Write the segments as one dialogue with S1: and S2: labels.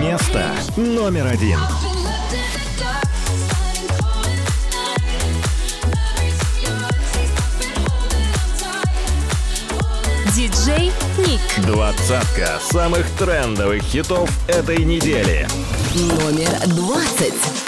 S1: Место номер один.
S2: Диджей Ник.
S1: Двадцатка самых трендовых хитов этой недели.
S3: Номер двадцать.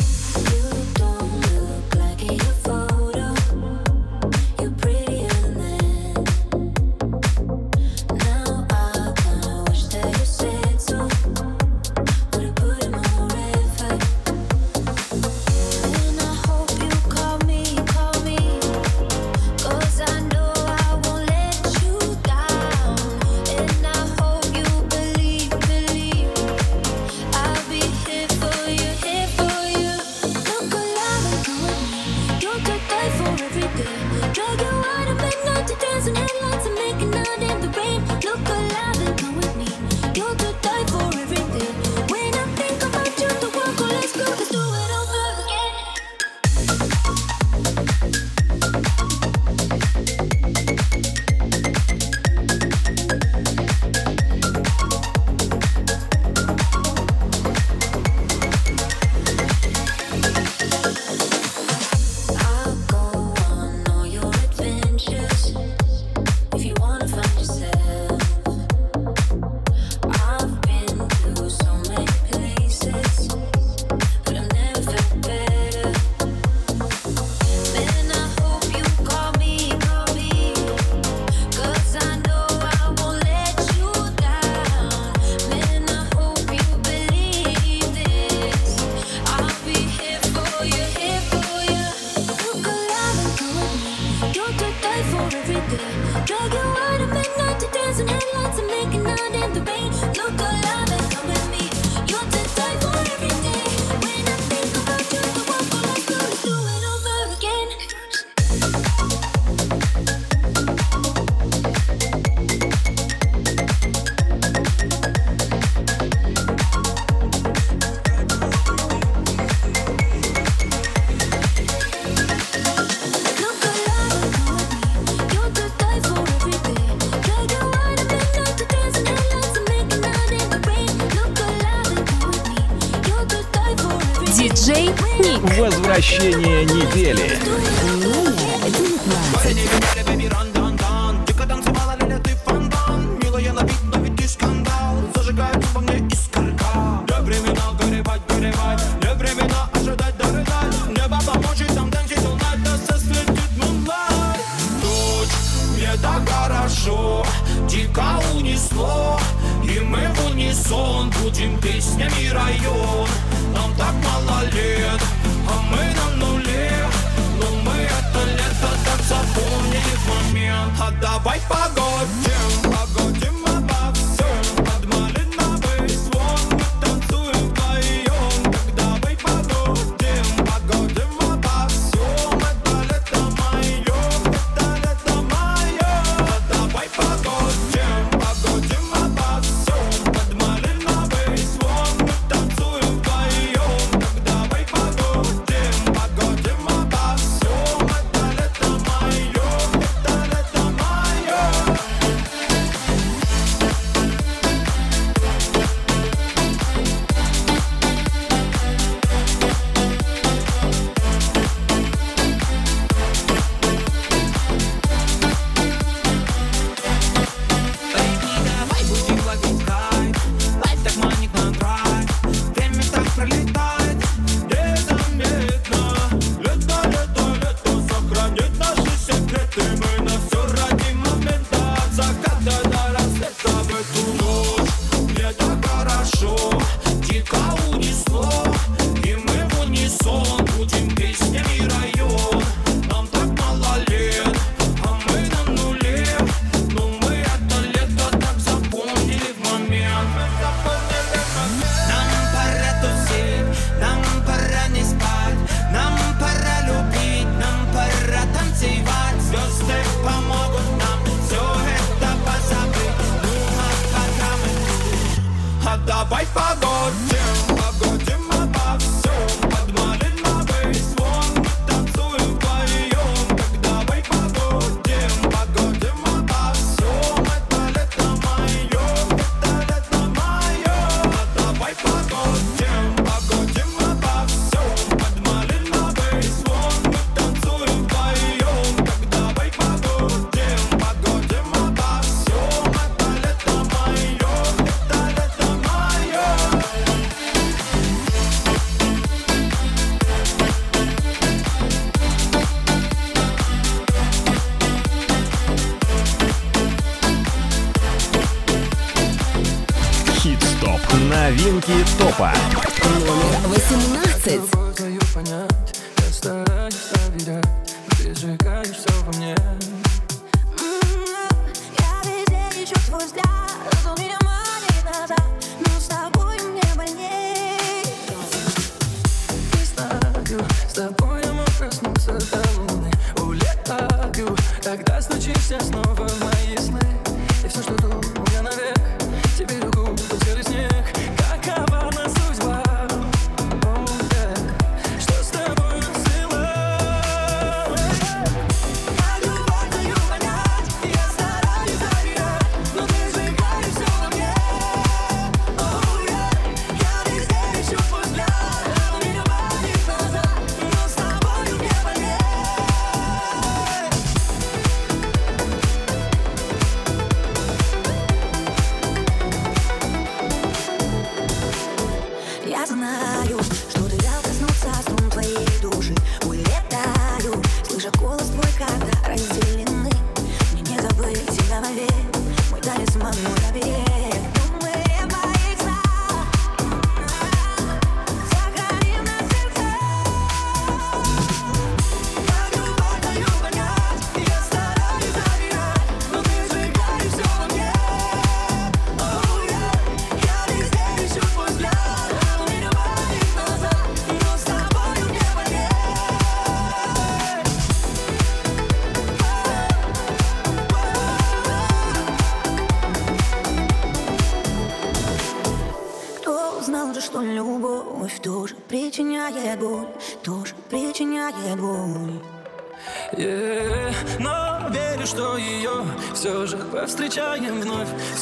S4: песнями район. Нам так мало лет, а мы на нуле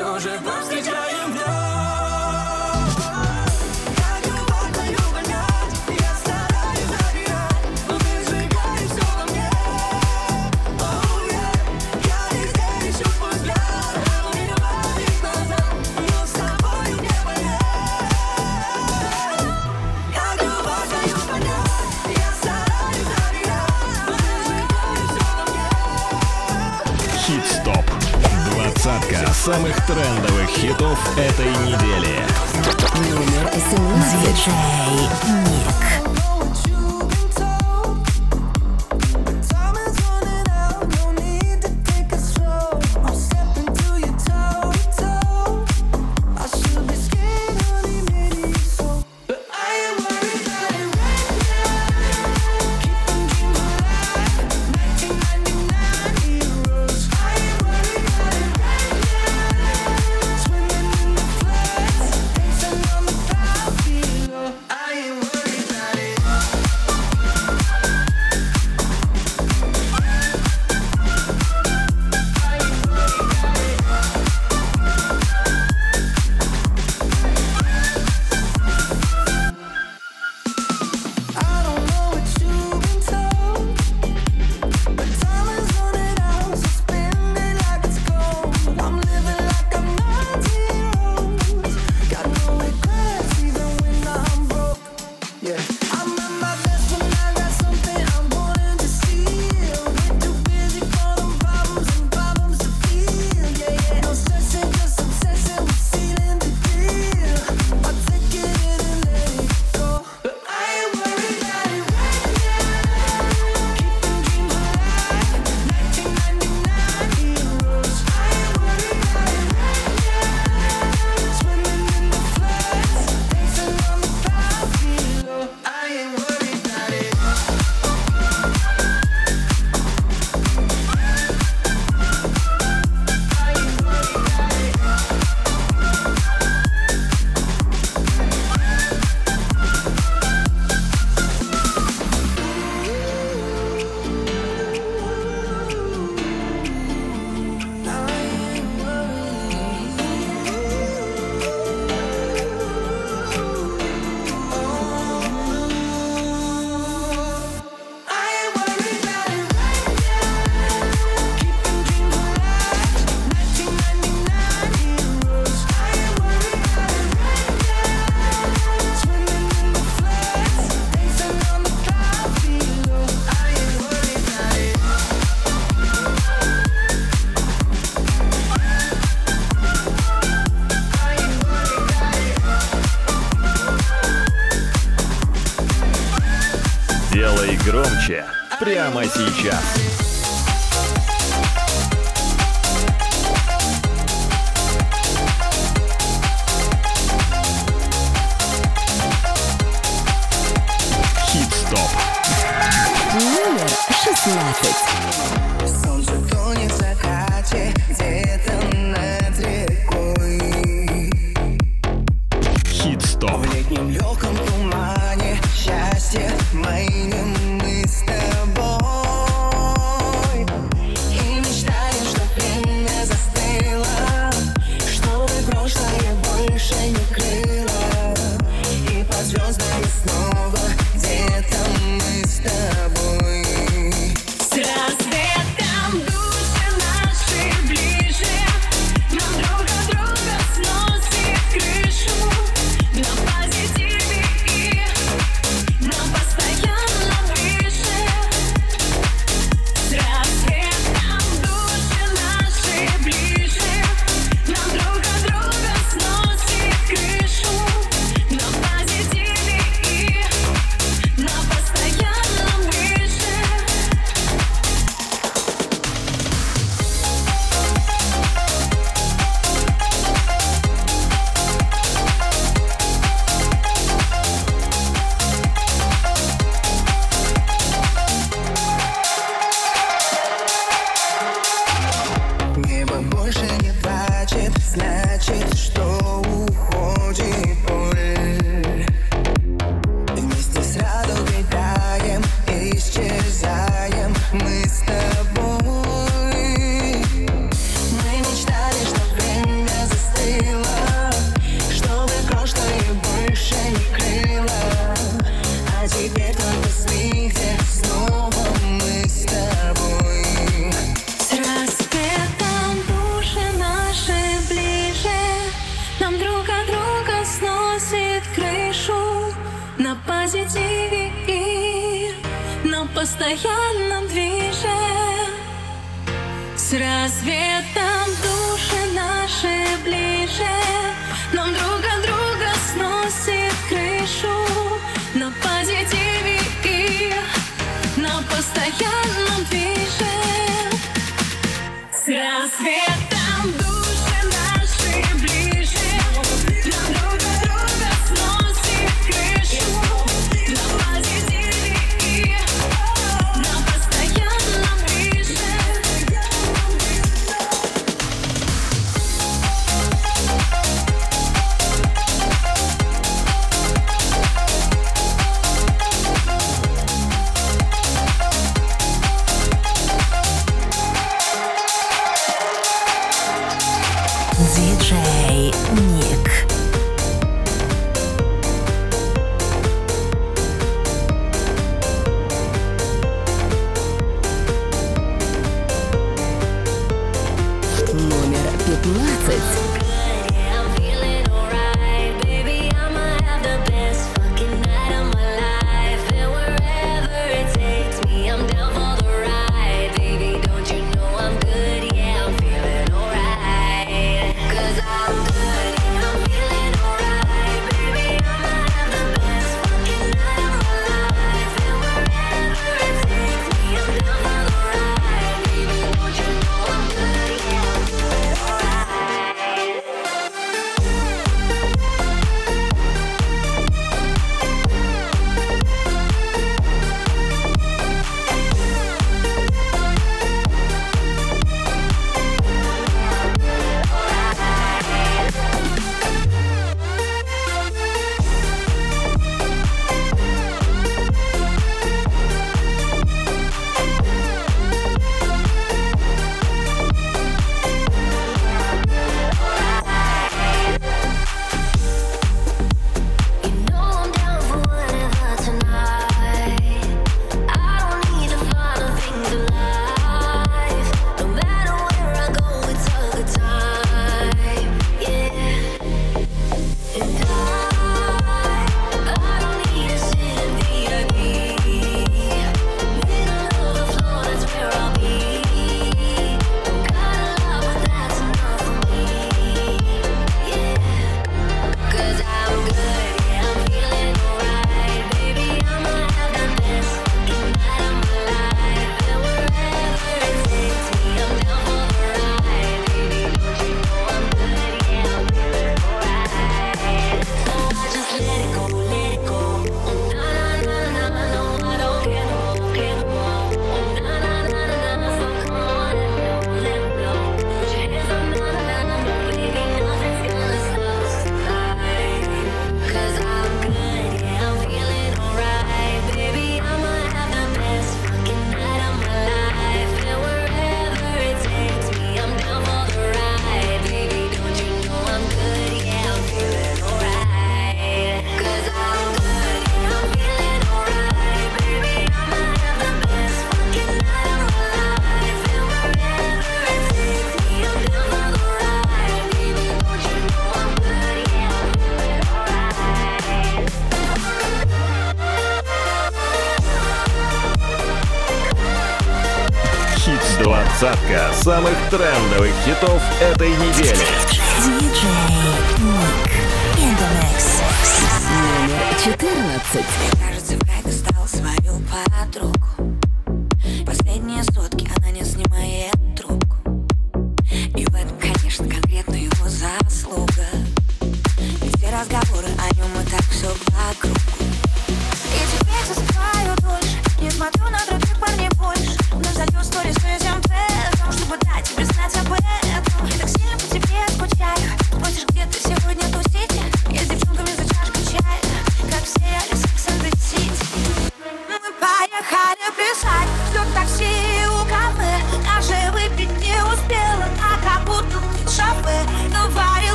S3: все
S5: же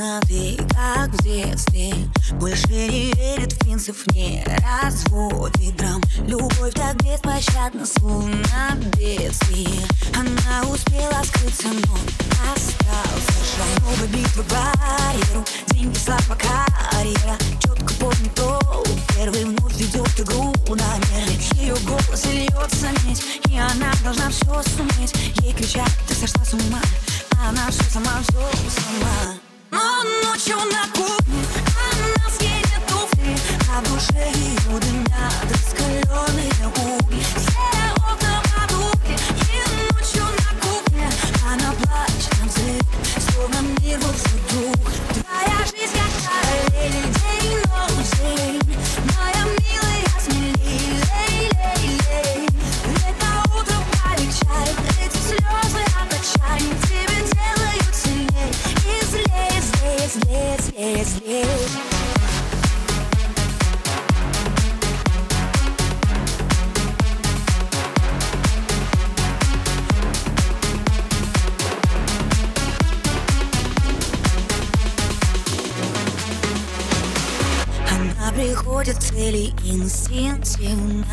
S6: темноты, как в детстве. Больше не верит в принцип не развод и драм. Любовь так беспощадна, словно бедствие Она успела скрыться, но остался шаг Новая битва барьеру, деньги, слабо карьера. Четко помню то, первый вновь ведет игру на нервы Ее голос льется медь, и она должна все суметь. Ей кричат, ты сошла с ума, она все сама, все сама. Но ночью на кухне она съедет туфли, а в дымят раскаленные угли. Все окна подухли, и ночью на кухне она плачет на взрыв, словно мир вот вдруг. Твоя жизнь как параллель, день, но день. мне Она приходит цели инстинктивно.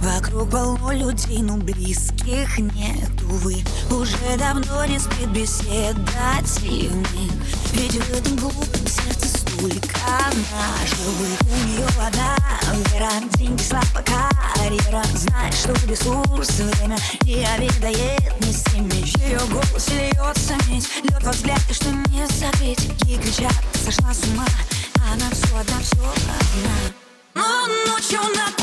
S6: Вокруг полно людей, но близких нет, увы Уже давно не спит беседа Ведь в этом глупом сердце только она живых у нее одна Вера, деньги, слава, карьера Знает, что ресурс, время не овидает Не стремишь, ее голос льется медь Лед во взгляд, и что не согреть И кричат, сошла с ума Она все одна, все одна. Но ночью на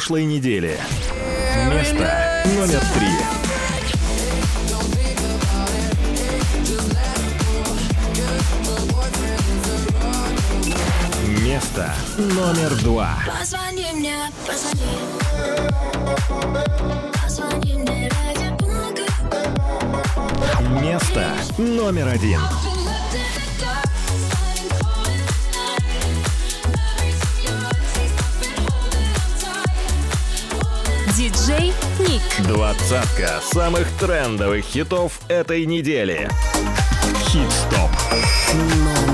S1: прошлой недели. Место номер три. Место номер два.
S5: Позвони мне, позвони.
S1: Место номер один. Двадцатка самых трендовых хитов этой недели. Хит-стоп.
S7: Номер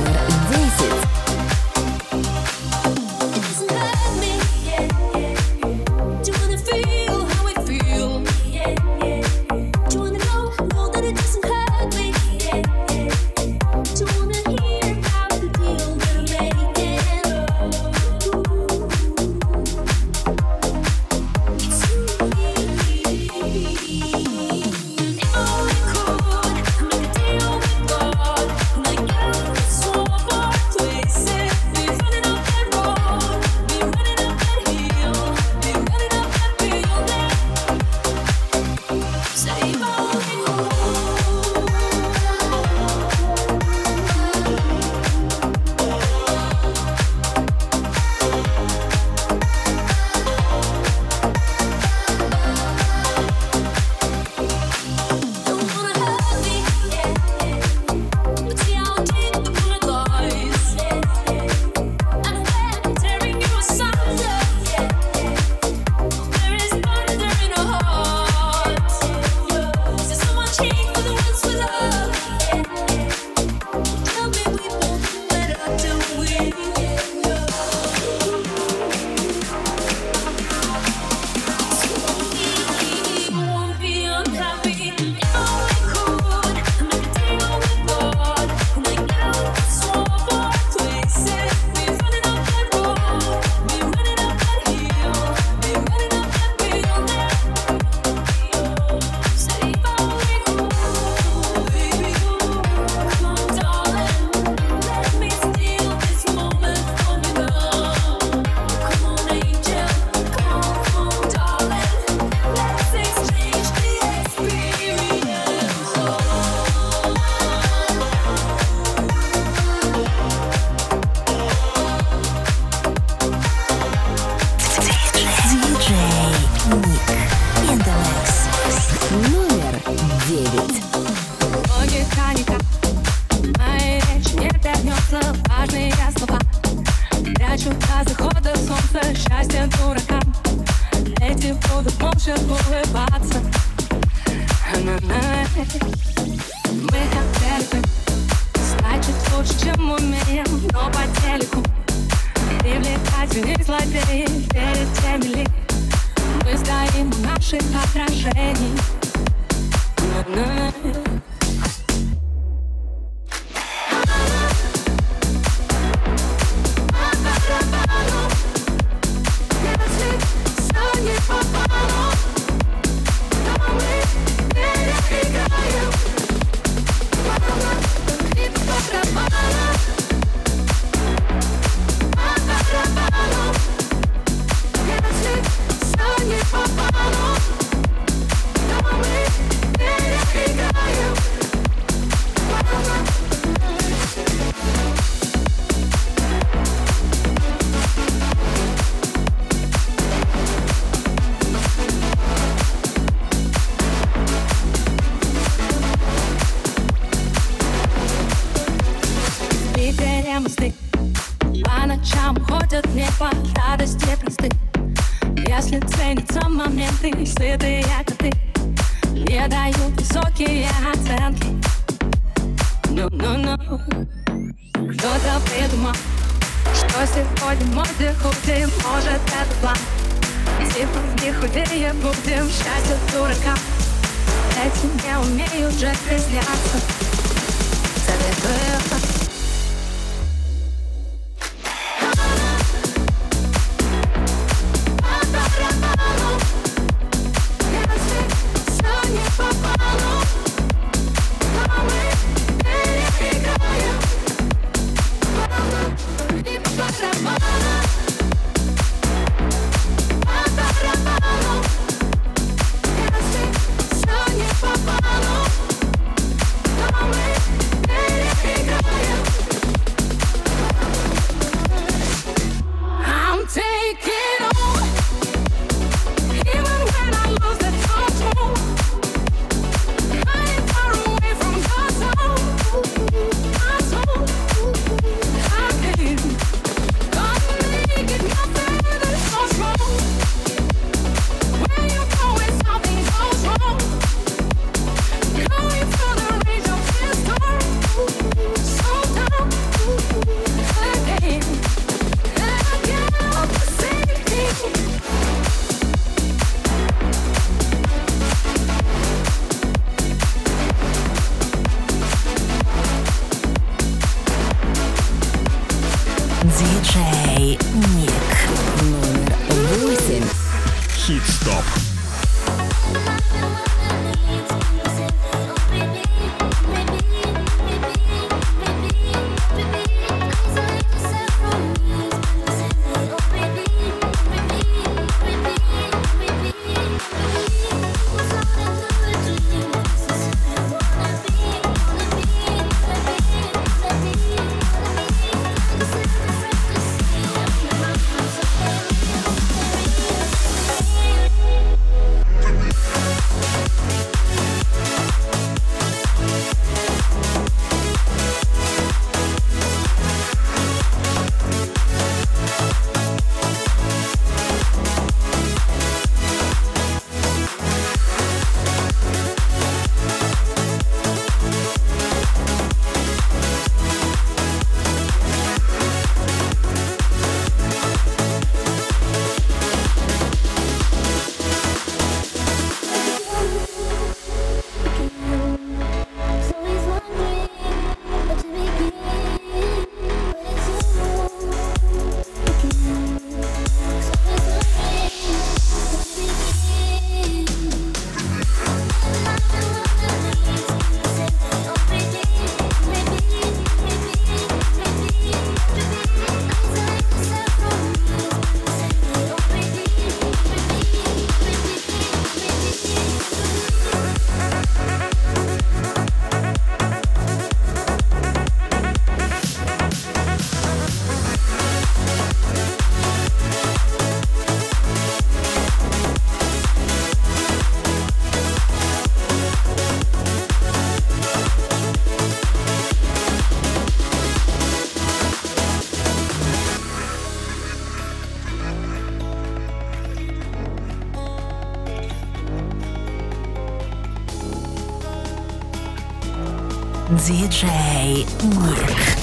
S7: Диджей Ник.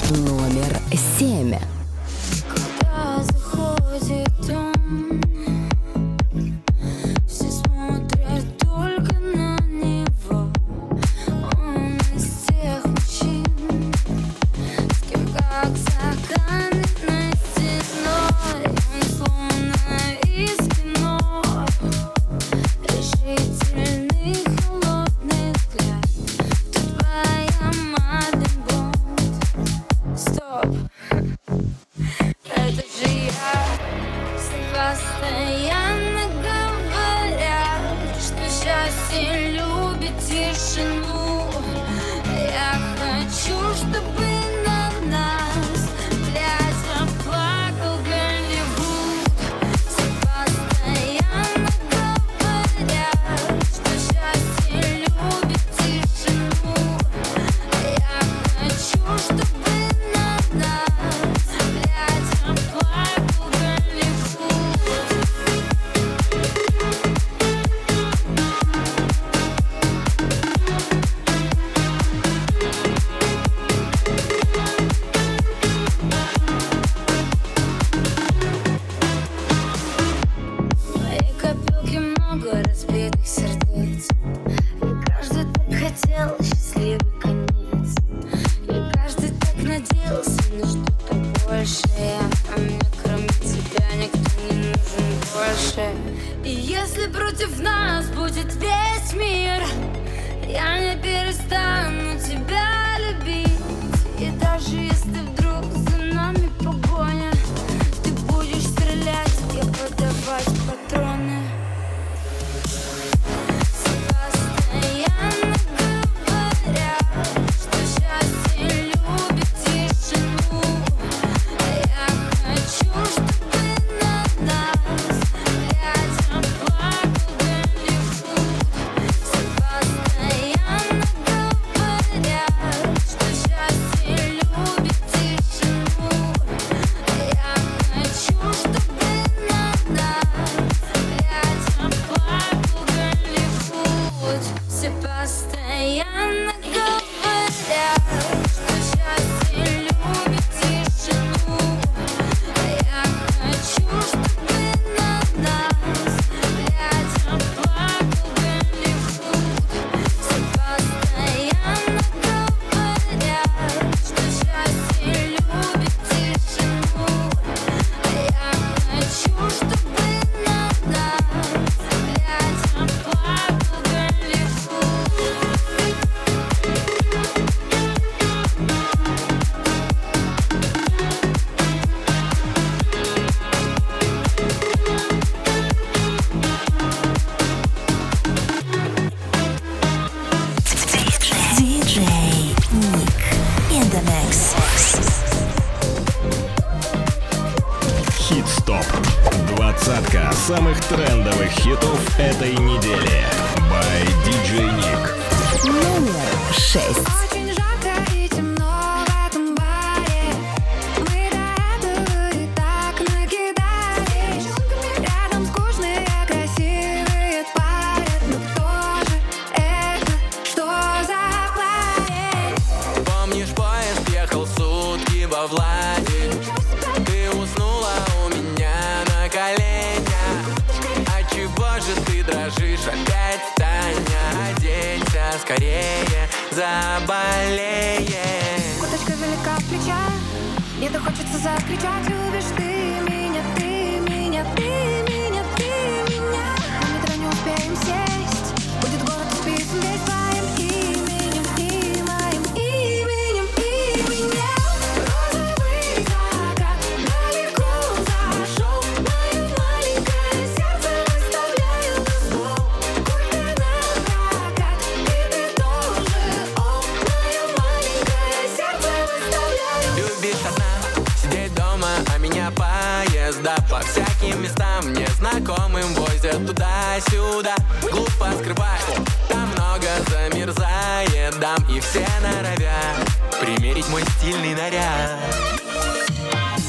S8: меня поезда По всяким местам незнакомым возят туда-сюда. Глупо скрывать, там много замерзает дам И все норовят примерить мой стильный наряд.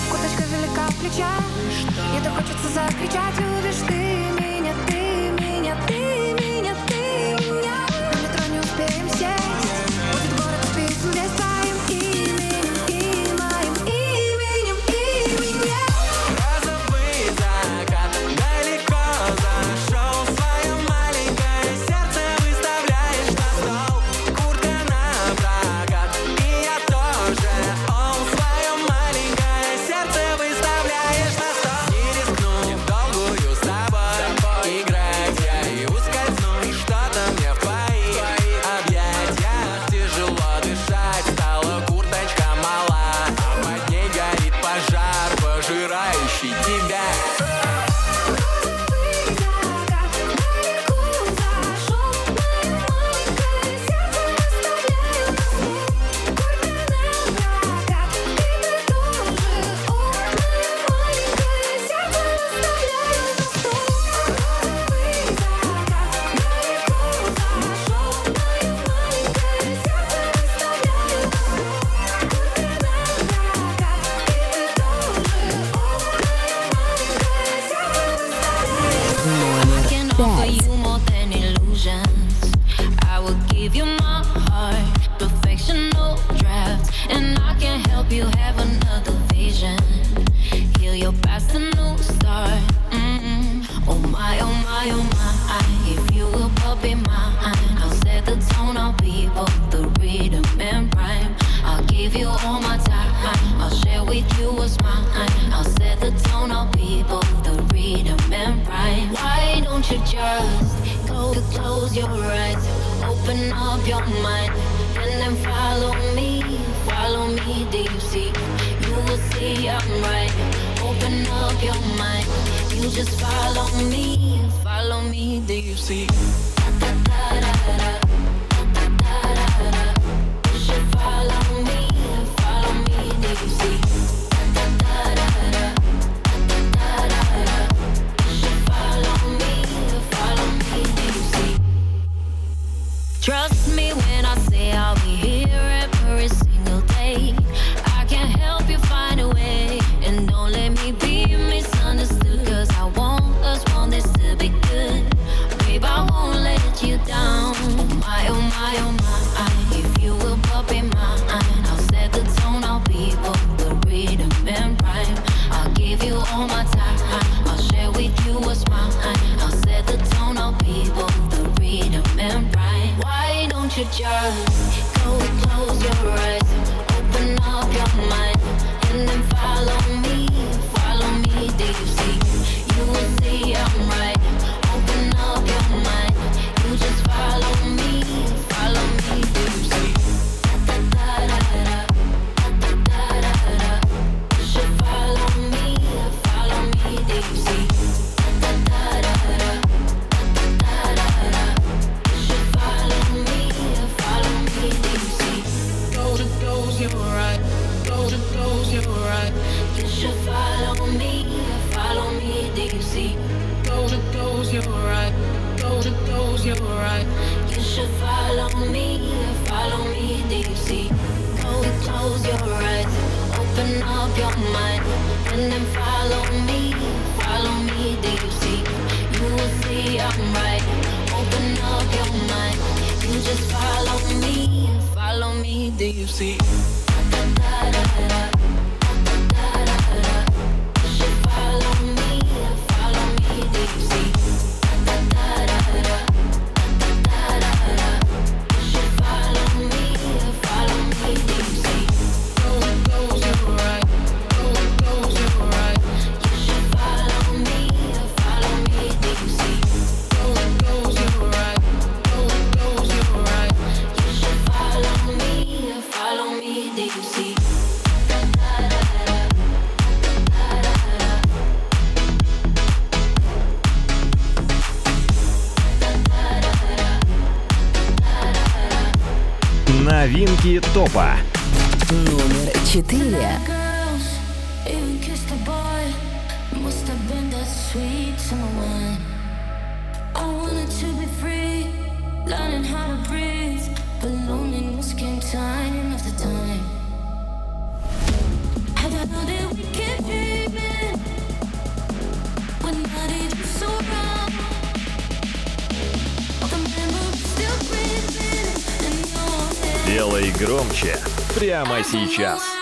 S9: Курточка велика в плечах Мне так хочется закричать, любишь ты
S3: your mind and then follow me, follow me deep see? You will see I'm right. Open up your mind. You just follow me, follow me deep see? Делай громче прямо сейчас.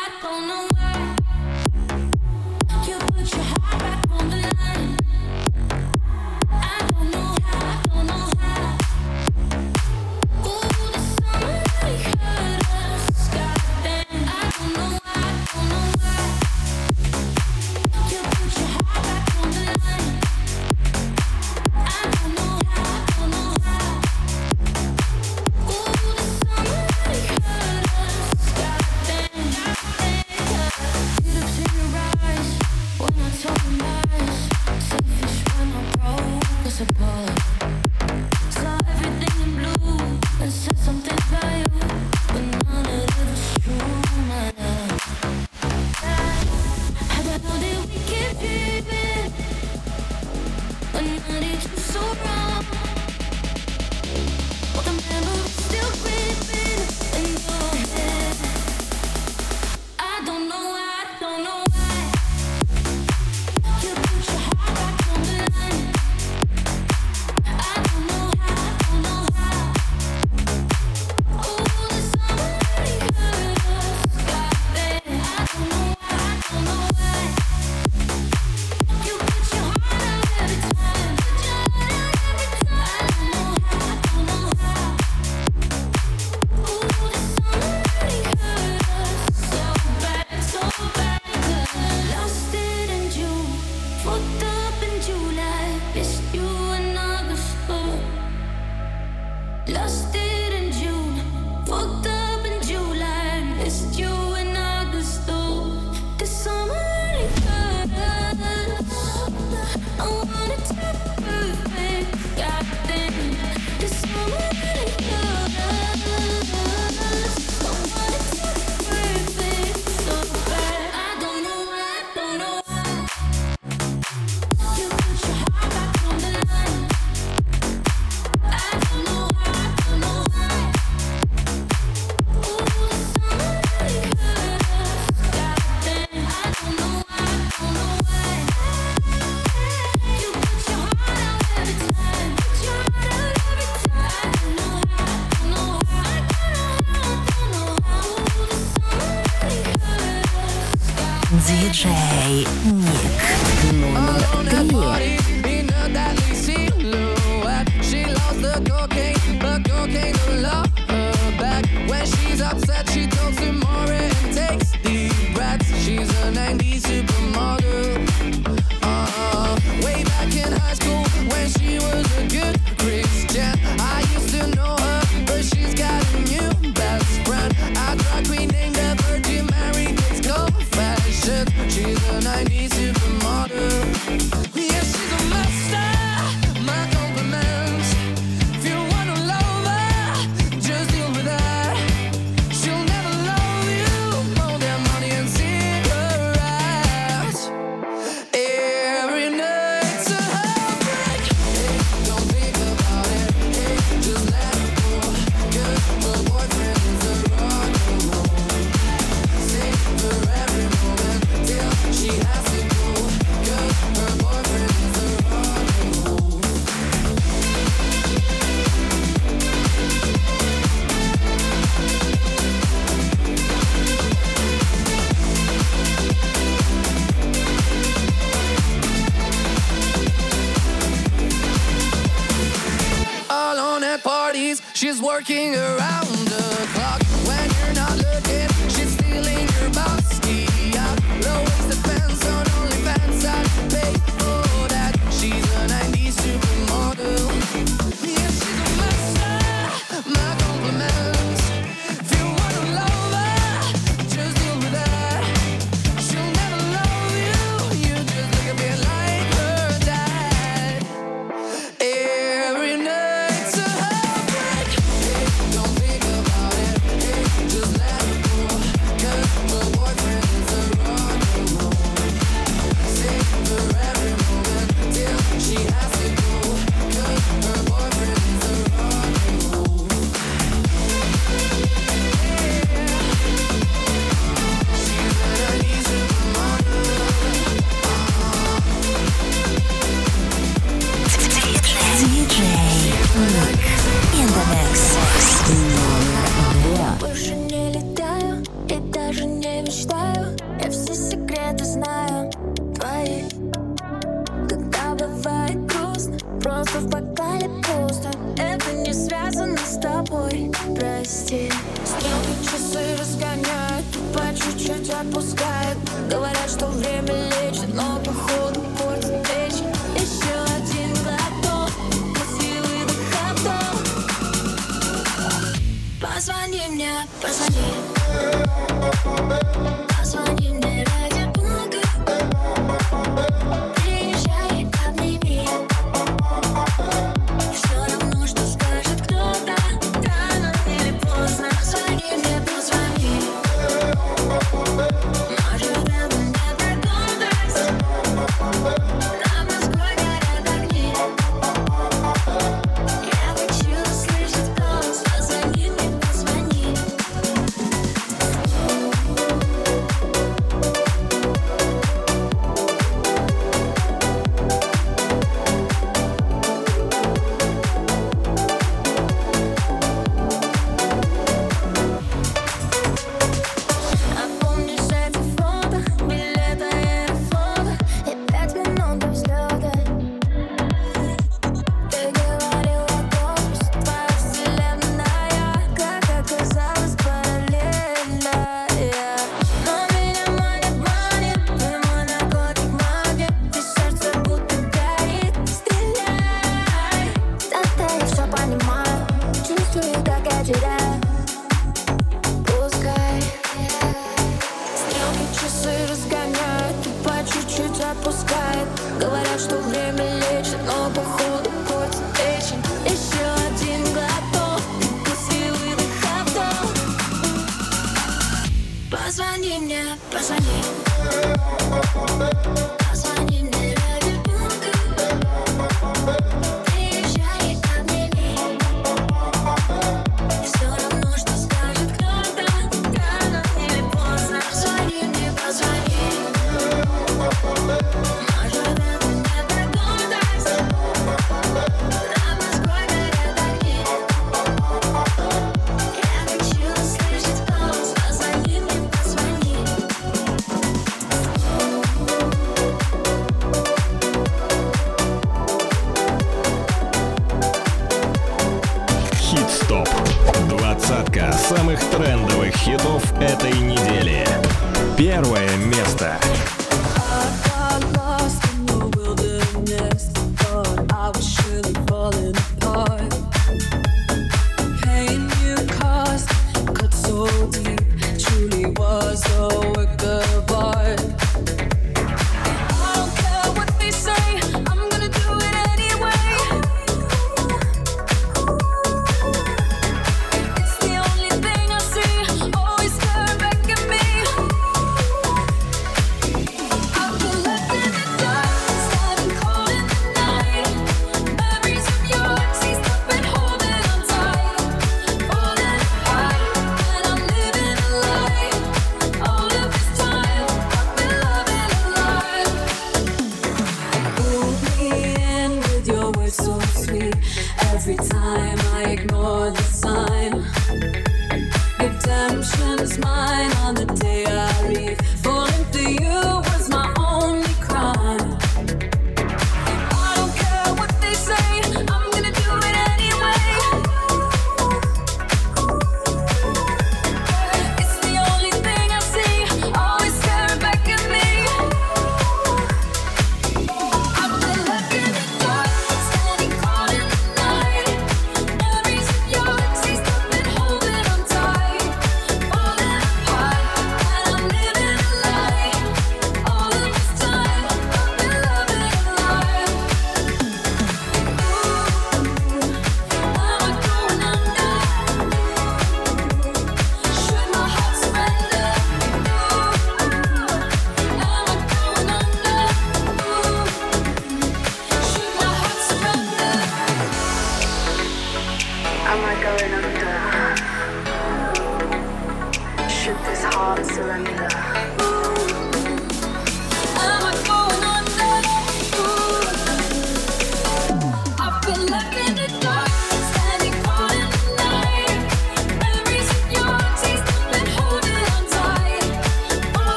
S3: Working around